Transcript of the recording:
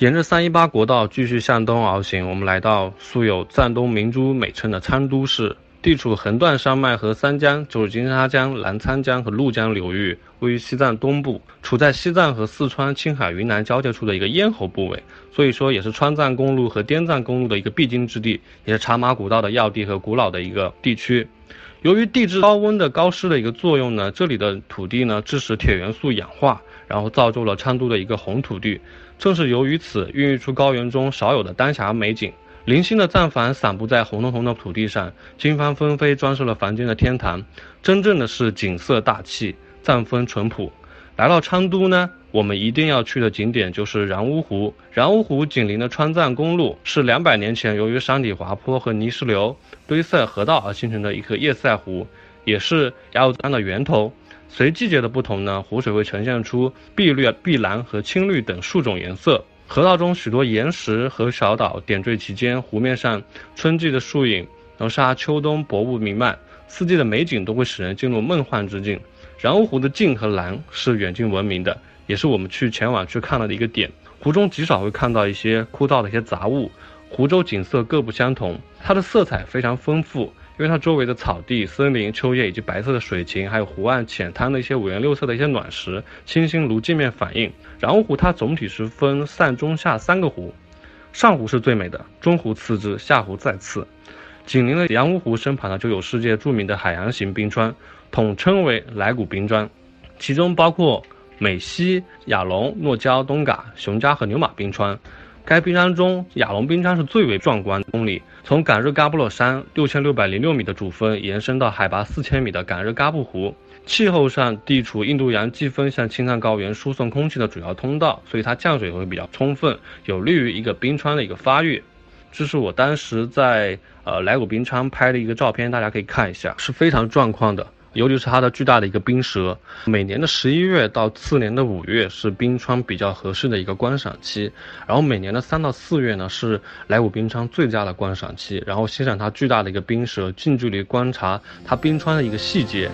沿着三一八国道继续向东而行，我们来到素有“藏东明珠”美称的昌都市。地处横断山脉和三江，就是金沙江、澜沧江和怒江流域，位于西藏东部，处在西藏和四川、青海、云南交界处的一个咽喉部位，所以说也是川藏公路和滇藏公路的一个必经之地，也是茶马古道的要地和古老的一个地区。由于地质高温的高湿的一个作用呢，这里的土地呢致使铁元素氧化，然后造就了昌都的一个红土地。正是由于此，孕育出高原中少有的丹霞美景。零星的藏房散布在红彤彤的土地上，经幡纷飞，装饰了房间的天堂。真正的是景色大气，藏风淳朴。来到昌都呢，我们一定要去的景点就是然乌湖。然乌湖紧邻的川藏公路，是两百年前由于山体滑坡和泥石流堆塞河道而形成的一个叶塞湖，也是雅鲁藏的源头。随季节的不同呢，湖水会呈现出碧绿、碧蓝和青绿等数种颜色。河道中许多岩石和小岛点缀其间，湖面上春季的树影谋杀秋冬薄雾弥漫，四季的美景都会使人进入梦幻之境。然乌湖的静和蓝是远近闻名的，也是我们去前往去看了的一个点。湖中极少会看到一些枯燥的一些杂物，湖州景色各不相同，它的色彩非常丰富。因为它周围的草地、森林、秋叶以及白色的水禽，还有湖岸浅滩的一些五颜六色的一些卵石，清新如镜面反映。然乌湖它总体是分上中下三个湖，上湖是最美的，中湖次之，下湖再次。紧邻的羊乌湖身旁呢，就有世界著名的海洋型冰川，统称为莱古冰川，其中包括美西、雅龙、诺加、东嘎、熊家和牛马冰川。该冰川中，雅龙冰川是最为壮观。公里从赶日嘎布洛山六千六百零六米的主峰延伸到海拔四千米的赶日嘎布湖，气候上地处印度洋季风向青藏高原输送空气的主要通道，所以它降水会比较充分，有利于一个冰川的一个发育。这是我当时在呃莱古冰川拍的一个照片，大家可以看一下，是非常壮观的。尤其是它的巨大的一个冰舌，每年的十一月到次年的五月是冰川比较合适的一个观赏期，然后每年的三到四月呢是莱芜冰川最佳的观赏期，然后欣赏它巨大的一个冰舌，近距离观察它冰川的一个细节。